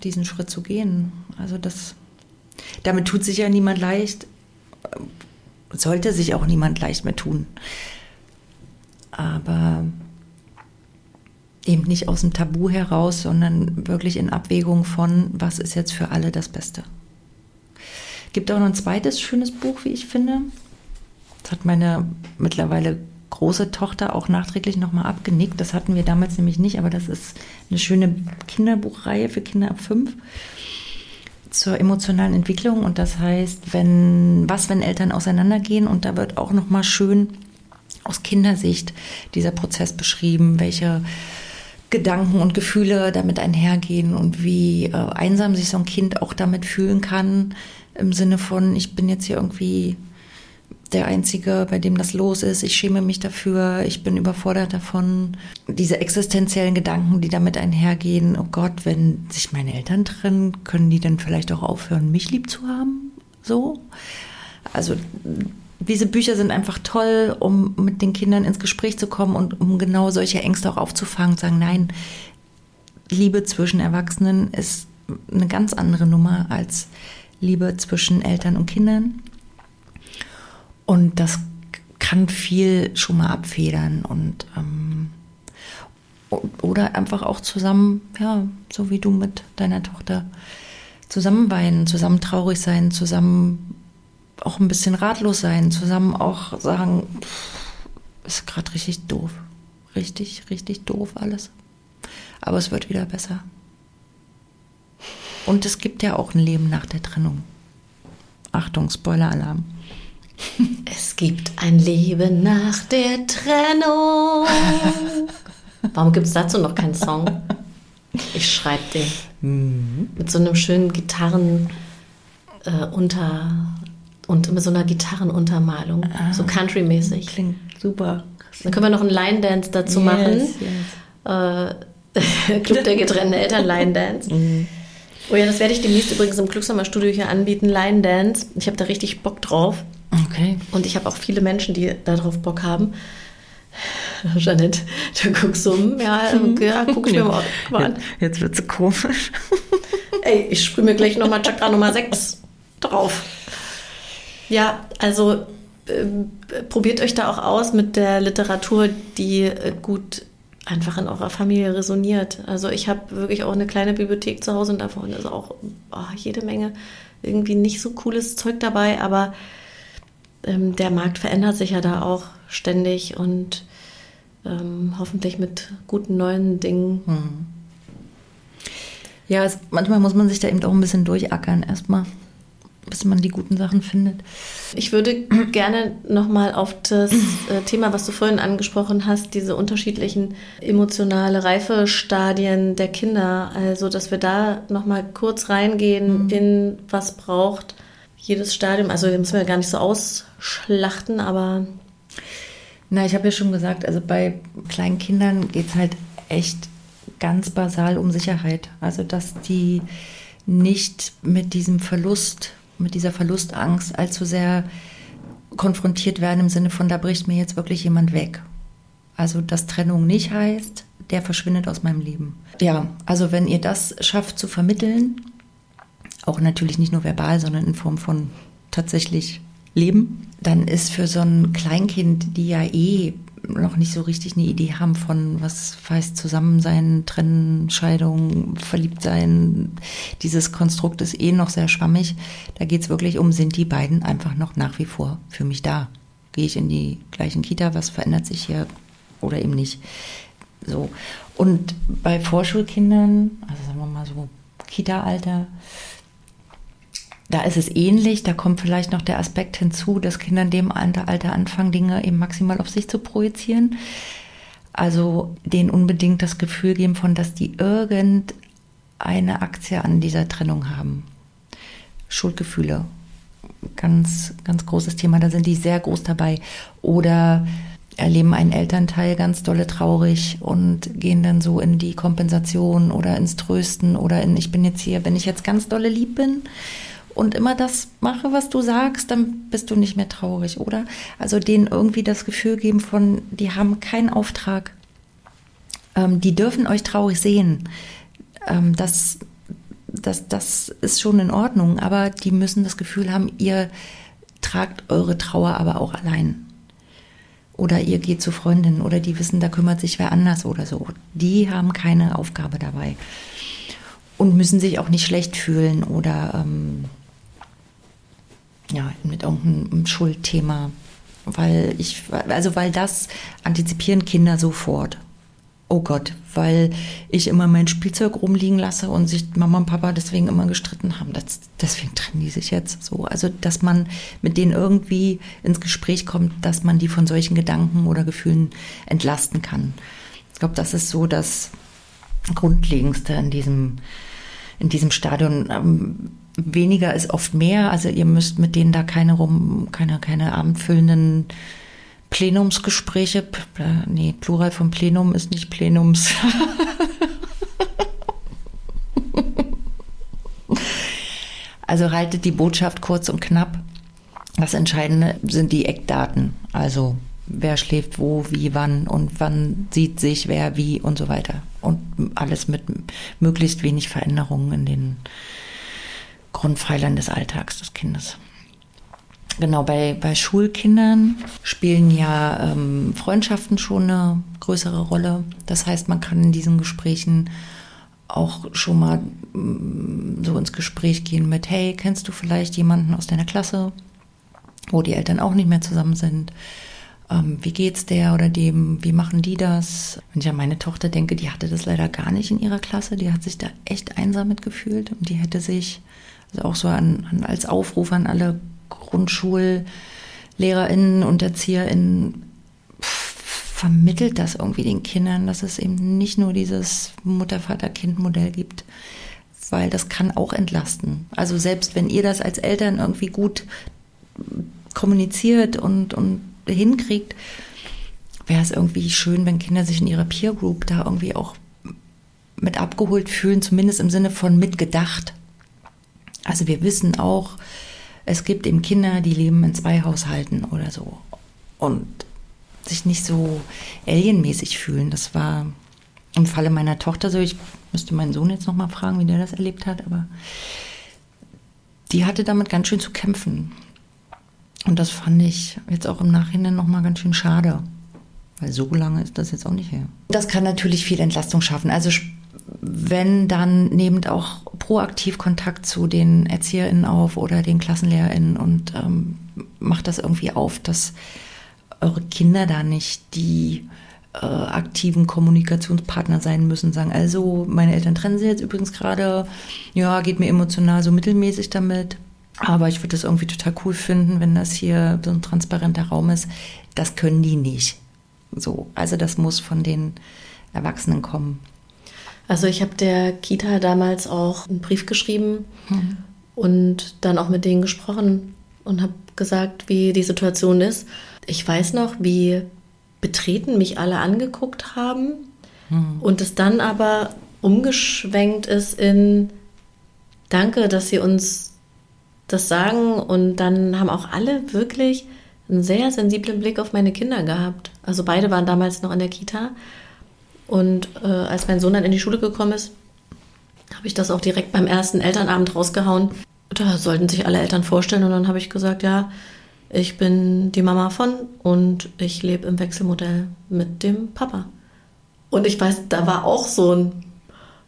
diesen Schritt zu gehen. Also das, damit tut sich ja niemand leicht, sollte sich auch niemand leicht mehr tun. Aber eben nicht aus dem Tabu heraus, sondern wirklich in Abwägung von, was ist jetzt für alle das Beste. Gibt auch noch ein zweites schönes Buch, wie ich finde. Das hat meine mittlerweile große Tochter auch nachträglich nochmal abgenickt. Das hatten wir damals nämlich nicht, aber das ist eine schöne Kinderbuchreihe für Kinder ab fünf zur emotionalen Entwicklung und das heißt, wenn was, wenn Eltern auseinandergehen und da wird auch nochmal schön aus Kindersicht dieser Prozess beschrieben, welche Gedanken und Gefühle damit einhergehen und wie äh, einsam sich so ein Kind auch damit fühlen kann im Sinne von ich bin jetzt hier irgendwie der Einzige, bei dem das los ist. Ich schäme mich dafür. Ich bin überfordert davon. Diese existenziellen Gedanken, die damit einhergehen. Oh Gott, wenn sich meine Eltern trennen, können die dann vielleicht auch aufhören, mich lieb zu haben? So. Also, diese Bücher sind einfach toll, um mit den Kindern ins Gespräch zu kommen und um genau solche Ängste auch aufzufangen und sagen, nein, Liebe zwischen Erwachsenen ist eine ganz andere Nummer als Liebe zwischen Eltern und Kindern. Und das kann viel schon mal abfedern und ähm, oder einfach auch zusammen, ja, so wie du mit deiner Tochter, zusammen weinen, zusammen traurig sein, zusammen auch ein bisschen ratlos sein, zusammen auch sagen, pff, ist gerade richtig doof. Richtig, richtig doof alles. Aber es wird wieder besser. Und es gibt ja auch ein Leben nach der Trennung. Achtung, Spoiler-Alarm. Es gibt ein Leben nach der Trennung. Warum gibt es dazu noch keinen Song? Ich schreibe den. Mhm. Mit so einem schönen Gitarren äh, unter und mit so einer Gitarrenuntermalung. Ah, so country-mäßig. Klingt super. Dann können wir noch einen Line Dance dazu Yes, machen. yes. Äh, Club der getrennten Eltern Line Dance. Mhm. Oh ja, das werde ich demnächst übrigens im Glückshammer Studio hier anbieten, Line Dance. Ich habe da richtig Bock drauf. Okay. Und ich habe auch viele Menschen, die darauf Bock haben. Jeanette, du guckst hm, ja, ja guck ich mir mal an. Jetzt wird es komisch. Ey, ich sprühe mir gleich nochmal Chakra Nummer 6 drauf. Ja, also ähm, probiert euch da auch aus mit der Literatur, die äh, gut einfach in eurer Familie resoniert. Also ich habe wirklich auch eine kleine Bibliothek zu Hause und davon ist auch oh, jede Menge irgendwie nicht so cooles Zeug dabei, aber ähm, der Markt verändert sich ja da auch ständig und ähm, hoffentlich mit guten neuen Dingen. Hm. Ja, es, manchmal muss man sich da eben auch ein bisschen durchackern erstmal, bis man die guten Sachen findet. Ich würde gerne nochmal auf das äh, Thema, was du vorhin angesprochen hast, diese unterschiedlichen emotionale Reifestadien der Kinder, also dass wir da nochmal kurz reingehen Mhm. in was braucht jedes Stadium. Also müssen wir gar nicht so ausschlachten, aber Na, ich habe ja schon gesagt, also bei kleinen Kindern geht es halt echt ganz basal um Sicherheit. Also, dass die nicht mit diesem Verlust, mit dieser Verlustangst allzu sehr konfrontiert werden im Sinne von, da bricht mir jetzt wirklich jemand weg. Also, dass Trennung nicht heißt, der verschwindet aus meinem Leben. Ja, also wenn ihr das schafft zu vermitteln, auch natürlich nicht nur verbal, sondern in Form von tatsächlich Leben, dann ist für so ein Kleinkind, die ja eh noch nicht so richtig eine Idee haben von, was heißt Zusammensein, Trennen, Scheidung, Verliebtsein, dieses Konstrukt ist eh noch sehr schwammig. Da geht es wirklich um, sind die beiden einfach noch nach wie vor für mich da? Gehe ich in die gleichen Kita, was verändert sich hier oder eben nicht? So. Und bei Vorschulkindern, also sagen wir mal so Kita-Alter, da ist es ähnlich. Da kommt vielleicht noch der Aspekt hinzu, dass Kinder in dem Alter anfangen, Dinge eben maximal auf sich zu projizieren. Also denen unbedingt das Gefühl geben von, dass die irgendeine Aktie an dieser Trennung haben. Schuldgefühle. Ganz, ganz großes Thema. Da sind die sehr groß dabei. Oder erleben einen Elternteil ganz dolle traurig und gehen dann so in die Kompensation oder ins Trösten oder in, ich bin jetzt hier, wenn ich jetzt ganz dolle lieb bin, und immer das mache, was du sagst, dann bist du nicht mehr traurig, oder? Also denen irgendwie das Gefühl geben von, die haben keinen Auftrag. Ähm, die dürfen euch traurig sehen. Ähm, das, das, das ist schon in Ordnung, aber die müssen das Gefühl haben, ihr tragt eure Trauer aber auch allein. Oder ihr geht zu Freundinnen oder die wissen, da kümmert sich wer anders oder so. Die haben keine Aufgabe dabei und müssen sich auch nicht schlecht fühlen oder ähm, ja, mit irgendeinem Schuldthema. Weil ich, also weil das antizipieren Kinder sofort. Oh Gott, weil ich immer mein Spielzeug rumliegen lasse und sich Mama und Papa deswegen immer gestritten haben. Das, deswegen trennen die sich jetzt so. Also, dass man mit denen irgendwie ins Gespräch kommt, dass man die von solchen Gedanken oder Gefühlen entlasten kann. Ich glaube, das ist so das Grundlegendste in diesem, in diesem Stadion. Weniger ist oft mehr. Also ihr müsst mit denen da keine rum, keine, keine abendfüllenden Plenumsgespräche, nee, Plural von Plenum ist nicht Plenums. also haltet die Botschaft kurz und knapp. Das Entscheidende sind die Eckdaten. Also wer schläft wo, wie, wann und wann sieht sich wer wie und so weiter. Und alles mit möglichst wenig Veränderungen in den Grundpfeilern des Alltags des Kindes. Genau, bei, bei Schulkindern spielen ja ähm, Freundschaften schon eine größere Rolle. Das heißt, man kann in diesen Gesprächen auch schon mal mm, so ins Gespräch gehen mit, hey, kennst du vielleicht jemanden aus deiner Klasse, wo die Eltern auch nicht mehr zusammen sind? Ähm, wie geht's der oder dem? Wie machen die das? Wenn ich an meine Tochter denke, die hatte das leider gar nicht in ihrer Klasse. Die hat sich da echt einsam mitgefühlt und die hätte sich, also auch so an, an als Aufruf an alle GrundschullehrerInnen und ErzieherInnen vermittelt das irgendwie den Kindern, dass es eben nicht nur dieses Mutter-Vater-Kind-Modell gibt, weil das kann auch entlasten. Also selbst wenn ihr das als Eltern irgendwie gut kommuniziert und, und hinkriegt, wäre es irgendwie schön, wenn Kinder sich in ihrer Peer Group da irgendwie auch mit abgeholt fühlen, zumindest im Sinne von mitgedacht. Also wir wissen auch, es gibt eben Kinder, die leben in zwei Haushalten oder so und sich nicht so alienmäßig fühlen. Das war im Falle meiner Tochter so. Ich müsste meinen Sohn jetzt noch mal fragen, wie der das erlebt hat, aber die hatte damit ganz schön zu kämpfen. Und das fand ich jetzt auch im Nachhinein noch mal ganz schön schade. Weil so lange ist das jetzt auch nicht her. Das kann natürlich viel Entlastung schaffen. Also wenn dann nehmend auch proaktiv Kontakt zu den ErzieherInnen auf oder den KlassenlehrerInnen und ähm, macht das irgendwie auf, dass eure Kinder da nicht die äh, aktiven Kommunikationspartner sein müssen, sagen, also meine Eltern trennen sich jetzt übrigens gerade, ja, geht mir emotional so mittelmäßig damit, aber ich würde das irgendwie total cool finden, wenn das hier so ein transparenter Raum ist. Das können die nicht. So, also das muss von den Erwachsenen kommen. Also ich habe der Kita damals auch einen Brief geschrieben mhm. und dann auch mit denen gesprochen und habe gesagt, wie die Situation ist. Ich weiß noch, wie betreten mich alle angeguckt haben mhm. und es dann aber umgeschwenkt ist in Danke, dass Sie uns das sagen und dann haben auch alle wirklich einen sehr sensiblen Blick auf meine Kinder gehabt. Also beide waren damals noch in der Kita und äh, als mein Sohn dann in die Schule gekommen ist, habe ich das auch direkt beim ersten Elternabend rausgehauen. Da sollten sich alle Eltern vorstellen und dann habe ich gesagt, ja, ich bin die Mama von und ich lebe im Wechselmodell mit dem Papa. Und ich weiß, da war auch so ein.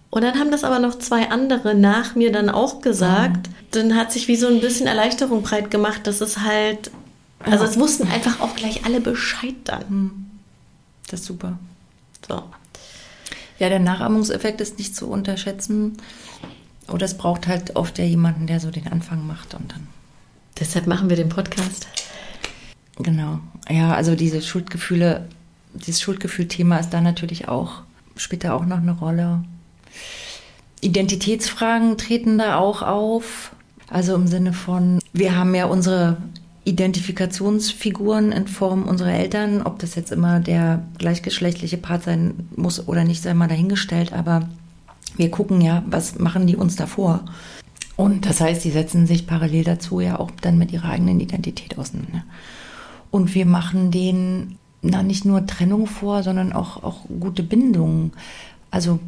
Und dann haben das aber noch zwei andere nach mir dann auch gesagt. Mhm. Dann hat sich wie so ein bisschen Erleichterung breit gemacht, dass es halt. Also es wussten einfach auch gleich alle Bescheid dann. Mhm. Das ist super. So. Ja, der Nachahmungseffekt ist nicht zu unterschätzen. Oder es braucht halt oft ja jemanden, der so den Anfang macht und dann. Deshalb machen wir den Podcast. Genau. Ja, also diese Schuldgefühle, dieses Schuldgefühl-Thema ist da natürlich auch, spielt da auch noch eine Rolle. Identitätsfragen treten da auch auf. Also im Sinne von, wir haben ja unsere Identifikationsfiguren in Form unserer Eltern, ob das jetzt immer der gleichgeschlechtliche Part sein muss oder nicht, sei mal dahingestellt, aber wir gucken ja, was machen die uns davor. Und das heißt, die setzen sich parallel dazu ja auch dann mit ihrer eigenen Identität auseinander. Und wir machen denen na, nicht nur Trennung vor, sondern auch, auch gute Bindungen. Also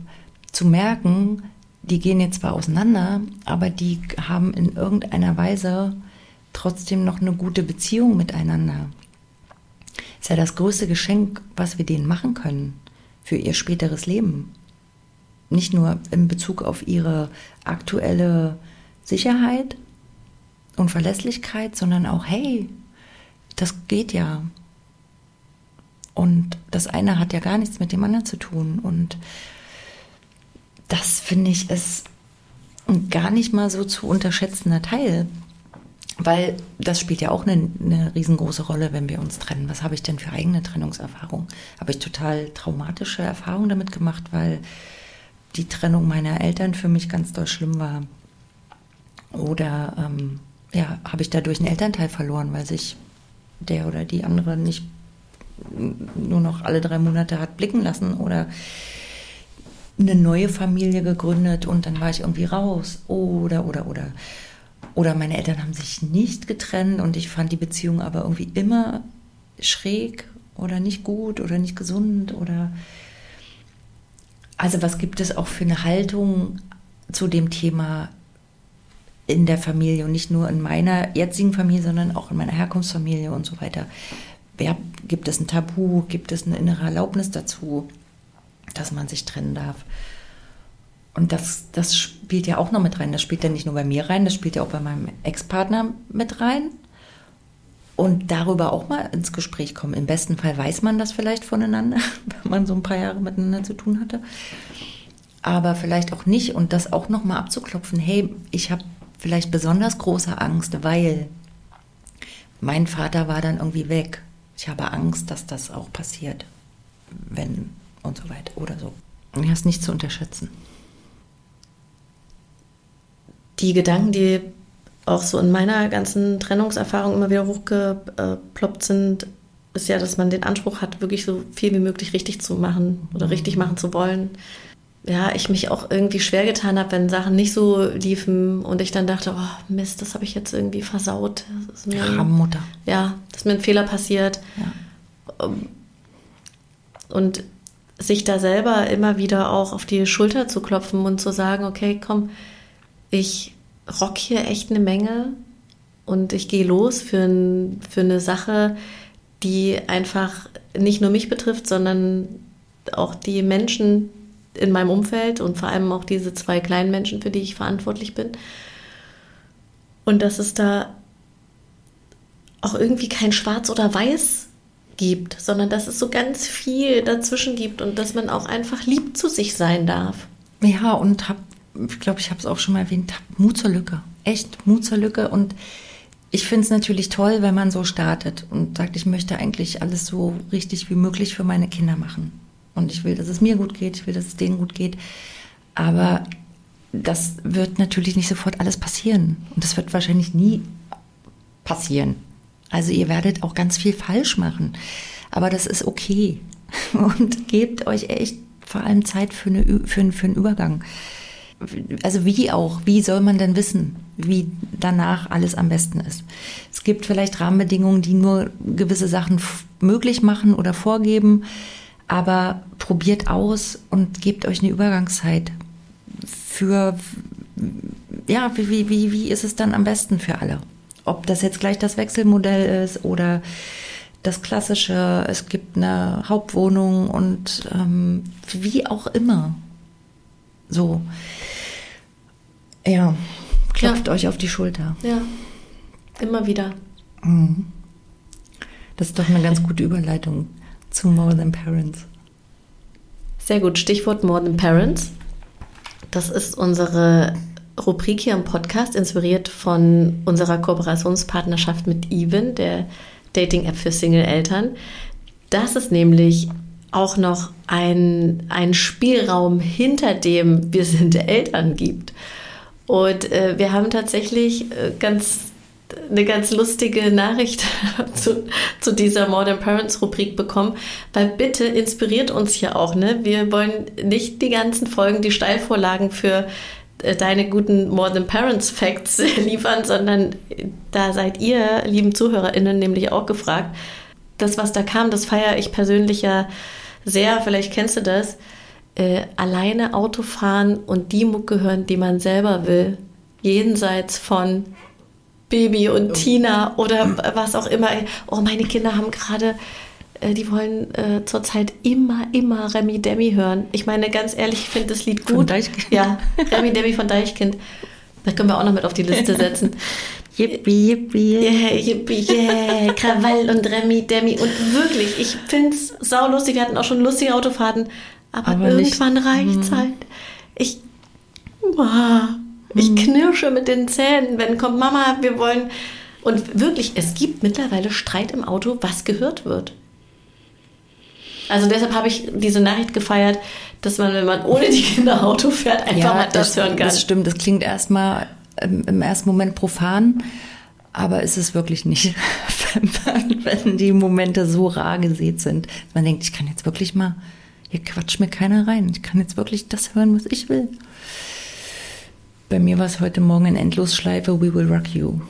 zu merken, die gehen jetzt zwar auseinander, aber die haben in irgendeiner Weise trotzdem noch eine gute Beziehung miteinander. Ist ja das größte Geschenk, was wir denen machen können für ihr späteres Leben. Nicht nur in Bezug auf ihre aktuelle Sicherheit und Verlässlichkeit, sondern auch, hey, das geht ja. Und das eine hat ja gar nichts mit dem anderen zu tun. Und das finde ich ist ein gar nicht mal so zu unterschätzender Teil weil das spielt ja auch eine, eine, riesengroße Rolle, wenn wir uns trennen. Was habe ich denn für eigene Trennungserfahrungen? Habe ich total traumatische Erfahrungen damit gemacht, weil die Trennung meiner Eltern für mich ganz doll schlimm war? Oder ähm, ja, habe ich dadurch einen Elternteil verloren, weil sich der oder die andere nicht nur noch alle drei Monate hat blicken lassen oder eine neue Familie gegründet und dann war ich irgendwie raus oder oder oder oder meine Eltern haben sich nicht getrennt und ich fand die Beziehung aber irgendwie immer schräg oder nicht gut oder nicht gesund oder also was gibt es auch für eine Haltung zu dem Thema in der Familie und nicht nur in meiner jetzigen Familie, sondern auch in meiner Herkunftsfamilie und so weiter. Wer, gibt es ein Tabu? Gibt es eine innere Erlaubnis dazu, dass man sich trennen darf? Und das, das spielt ja auch noch mit rein. Das spielt ja nicht nur bei mir rein, das spielt ja auch bei meinem Ex-Partner mit rein. Und darüber auch mal ins Gespräch kommen. Im besten Fall weiß man das vielleicht voneinander, wenn man so ein paar Jahre miteinander zu tun hatte. Aber vielleicht auch nicht. Und das auch nochmal abzuklopfen. Hey, ich habe vielleicht besonders große Angst, weil mein Vater war dann irgendwie weg. Ich habe Angst, dass das auch passiert. Wenn und so weiter oder so. Das ist nicht zu unterschätzen die Gedanken, die auch so in meiner ganzen Trennungserfahrung immer wieder hochgeploppt sind, ist ja, dass man den Anspruch hat, wirklich so viel wie möglich richtig zu machen oder richtig machen zu wollen. Ja, ich mich auch irgendwie schwer getan habe, wenn Sachen nicht so liefen und ich dann dachte, oh Mist, das habe ich jetzt irgendwie versaut. Das ist mir, Mutter. Ja, dass mir ein Fehler passiert. Ja. Und sich da selber immer wieder auch auf die Schulter zu klopfen und zu sagen, okay, komm, ich rock hier echt eine Menge und ich gehe los für, ein, für eine Sache, die einfach nicht nur mich betrifft, sondern auch die Menschen in meinem Umfeld und vor allem auch diese zwei kleinen Menschen, für die ich verantwortlich bin. Und dass es da auch irgendwie kein Schwarz oder Weiß gibt, sondern dass es so ganz viel dazwischen gibt und dass man auch einfach lieb zu sich sein darf. Ja, und hab, ich glaube, ich habe es auch schon mal erwähnt, Mut zur Lücke. Echt Mut zur Lücke und ich finde es natürlich toll, wenn man so startet und sagt, ich möchte eigentlich alles so richtig wie möglich für meine Kinder machen. Und ich will, dass es mir gut geht, ich will, dass es denen gut geht. Aber das wird natürlich nicht sofort alles passieren. Und das wird wahrscheinlich nie passieren. Also ihr werdet auch ganz viel falsch machen. Aber das ist okay. Und gebt euch echt vor allem Zeit für, eine, für, für einen Übergang also wie auch, wie soll man denn wissen, wie danach alles am besten ist? Es gibt vielleicht Rahmenbedingungen, die nur gewisse Sachen möglich machen oder vorgeben, aber probiert aus und gebt euch eine Übergangszeit für, ja, wie, wie, wie ist es dann am besten für alle? Ob das jetzt gleich das Wechselmodell ist oder das klassische, es gibt eine Hauptwohnung und ähm, wie auch immer. So. Ja, klopft ja. euch auf die Schulter. Ja, immer wieder. Mhm. Das ist doch eine ganz gute Überleitung zu More Than Parents. Sehr gut, Stichwort More Than Parents. Das ist unsere Rubrik hier im Podcast, inspiriert von unserer Kooperationspartnerschaft mit Even, der Dating-App für Single-Eltern. Das ist nämlich auch noch ein, ein Spielraum hinter dem Wir sind Eltern gibt. Und äh, wir haben tatsächlich äh, ganz eine ganz lustige Nachricht zu, zu, dieser Modern Parents Rubrik bekommen, weil bitte inspiriert uns hier auch, ne? Wir wollen nicht die ganzen Folgen, die Steilvorlagen für äh, deine guten Modern Parents Facts liefern, sondern da seid ihr, lieben ZuhörerInnen, nämlich auch gefragt. Das, was da kam, das feiere ich persönlich ja sehr, vielleicht kennst du das äh, alleine Auto fahren und die Mucke hören, die man selber will, jenseits von Baby und Tina oder was auch immer. Oh, meine Kinder haben gerade, äh, die wollen äh, zurzeit immer, immer Remi Demi hören. Ich meine, ganz ehrlich, ich finde das Lied gut. Von Deichkind. Ja, Remi Demi von Deichkind. Das können wir auch noch mit auf die Liste setzen. Yippie, yippie. Yeah, yippie, yeah. Krawall und Remi Demi. Und wirklich, ich finde es saulustig. Wir hatten auch schon lustige Autofahrten. Aber, aber irgendwann reicht es hm. halt. Ich, wow, ich hm. knirsche mit den Zähnen, wenn kommt Mama, wir wollen. Und wirklich, es gibt mittlerweile Streit im Auto, was gehört wird. Also deshalb habe ich diese Nachricht gefeiert, dass man, wenn man ohne die Kinder Auto fährt, einfach ja, mal das, das hören kann. Das stimmt, das klingt erstmal im, im ersten Moment profan, aber ist es wirklich nicht, wenn, wenn die Momente so rar gesät sind. Man denkt, ich kann jetzt wirklich mal hier quatscht mir keiner rein. Ich kann jetzt wirklich das hören, was ich will. Bei mir war es heute Morgen in Endlosschleife We Will Rock You.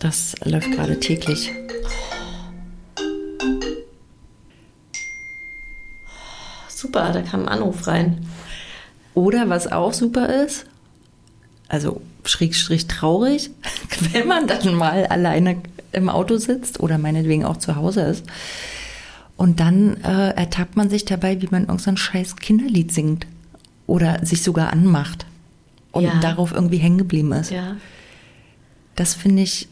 Das läuft gerade täglich. Super, da kam ein Anruf rein. Oder was auch super ist, also schrägstrich traurig, wenn man dann mal alleine im Auto sitzt oder meinetwegen auch zu Hause ist und dann äh, ertappt man sich dabei, wie man irgendein scheiß Kinderlied singt oder sich sogar anmacht und ja. darauf irgendwie hängen geblieben ist. Ja. Das finde ich.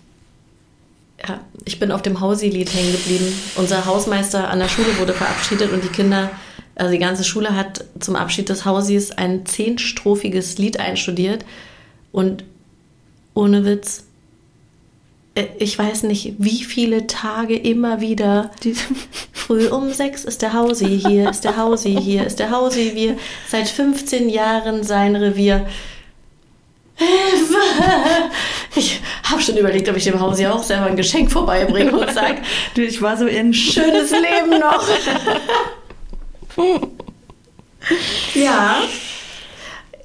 Ja, ich bin auf dem Hausi-Lied hängen geblieben. Unser Hausmeister an der Schule wurde verabschiedet und die Kinder, also die ganze Schule hat zum Abschied des Hausis ein zehnstrophiges Lied einstudiert und ohne Witz, ich weiß nicht, wie viele Tage immer wieder. Früh um sechs ist der Hausi hier, ist der Hausi hier, ist der Hausi wir seit 15 Jahren sein Revier. Ich habe schon überlegt, ob ich dem Haus ja auch selber ein Geschenk vorbeibringe und sage, du, ich war so in schönes Leben noch. ja,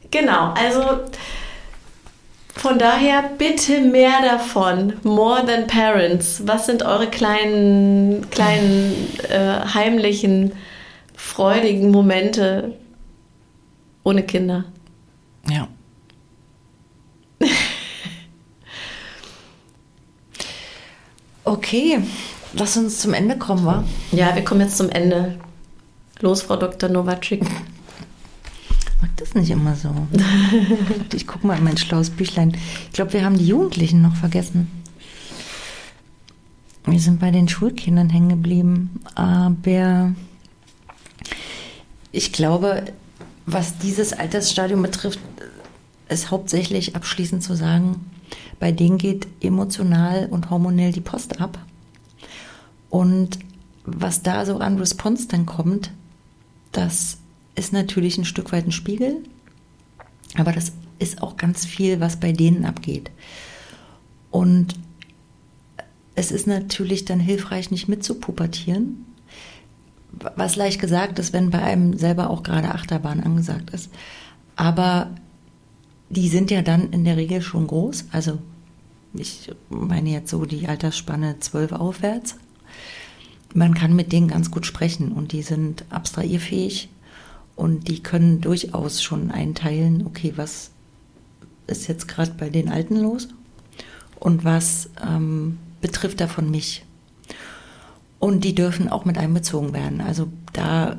genau. Also von daher bitte mehr davon. More than parents. Was sind eure kleinen, kleinen äh, heimlichen, freudigen Momente ohne Kinder? Ja. okay, lass uns zum Ende kommen, wa? Ja, wir kommen jetzt zum Ende. Los, Frau Dr. Nowacik. Mag das nicht immer so. ich gucke mal in mein schlaues Büchlein. Ich glaube, wir haben die Jugendlichen noch vergessen. Wir sind bei den Schulkindern hängen geblieben. Aber ich glaube, was dieses Altersstadium betrifft, ist hauptsächlich abschließend zu sagen, bei denen geht emotional und hormonell die Post ab. Und was da so an Response dann kommt, das ist natürlich ein Stück weit ein Spiegel, aber das ist auch ganz viel, was bei denen abgeht. Und es ist natürlich dann hilfreich, nicht mitzupubertieren, was leicht gesagt ist, wenn bei einem selber auch gerade Achterbahn angesagt ist. Aber die sind ja dann in der Regel schon groß. Also ich meine jetzt so die Altersspanne 12 aufwärts. Man kann mit denen ganz gut sprechen und die sind abstrahierfähig und die können durchaus schon einteilen, okay, was ist jetzt gerade bei den Alten los und was ähm, betrifft davon mich. Und die dürfen auch mit einbezogen werden. Also da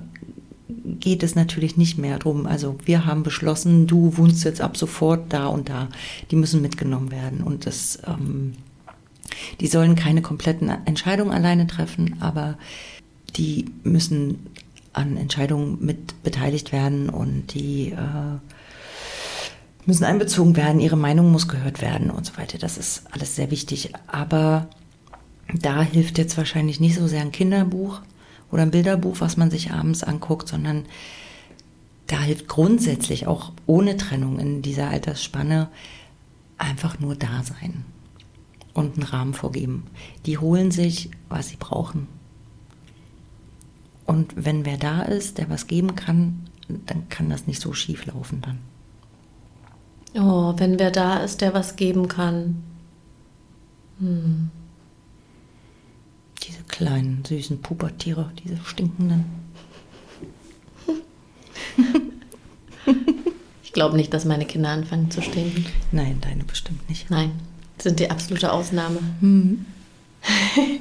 geht es natürlich nicht mehr drum. Also wir haben beschlossen, du wohnst jetzt ab sofort da und da. Die müssen mitgenommen werden. Und das, ähm, die sollen keine kompletten Entscheidungen alleine treffen, aber die müssen an Entscheidungen mit beteiligt werden und die äh, müssen einbezogen werden, ihre Meinung muss gehört werden und so weiter. Das ist alles sehr wichtig. Aber da hilft jetzt wahrscheinlich nicht so sehr ein Kinderbuch oder ein Bilderbuch, was man sich abends anguckt, sondern da hilft grundsätzlich auch ohne Trennung in dieser Altersspanne einfach nur da sein und einen Rahmen vorgeben. Die holen sich, was sie brauchen. Und wenn wer da ist, der was geben kann, dann kann das nicht so schief laufen dann. Oh, wenn wer da ist, der was geben kann. Hm. Diese kleinen, süßen Pubertiere, diese stinkenden. ich glaube nicht, dass meine Kinder anfangen zu stinken. Nein, deine bestimmt nicht. Nein, sind die absolute Ausnahme. Mhm.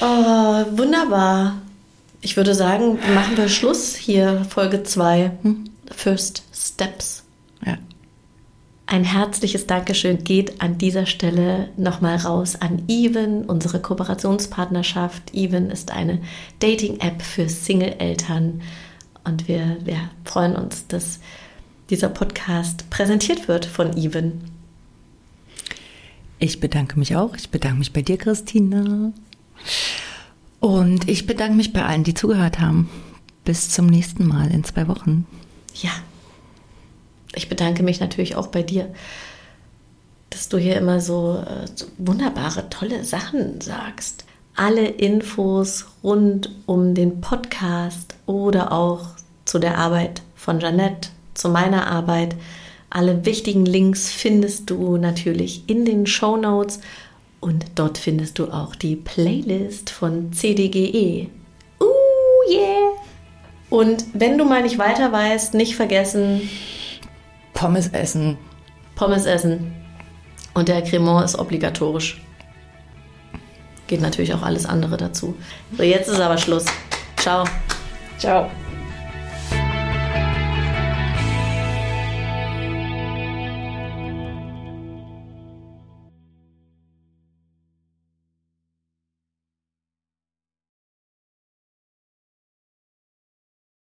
oh, wunderbar. Ich würde sagen, machen wir Schluss hier, Folge 2. Hm? First Steps. Ja. Ein herzliches Dankeschön geht an dieser Stelle nochmal raus an Even, unsere Kooperationspartnerschaft. Even ist eine Dating-App für Single-Eltern und wir, wir freuen uns, dass dieser Podcast präsentiert wird von Even. Ich bedanke mich auch. Ich bedanke mich bei dir, Christina. Und ich bedanke mich bei allen, die zugehört haben. Bis zum nächsten Mal in zwei Wochen. Ja. Ich bedanke mich natürlich auch bei dir, dass du hier immer so, äh, so wunderbare, tolle Sachen sagst. Alle Infos rund um den Podcast oder auch zu der Arbeit von Jeanette, zu meiner Arbeit, alle wichtigen Links findest du natürlich in den Show Notes und dort findest du auch die Playlist von CDGE. Uh, yeah! Und wenn du mal nicht weiter weißt, nicht vergessen: Pommes essen. Pommes essen. Und der Cremant ist obligatorisch. Geht natürlich auch alles andere dazu. So, jetzt ist aber Schluss. Ciao. Ciao.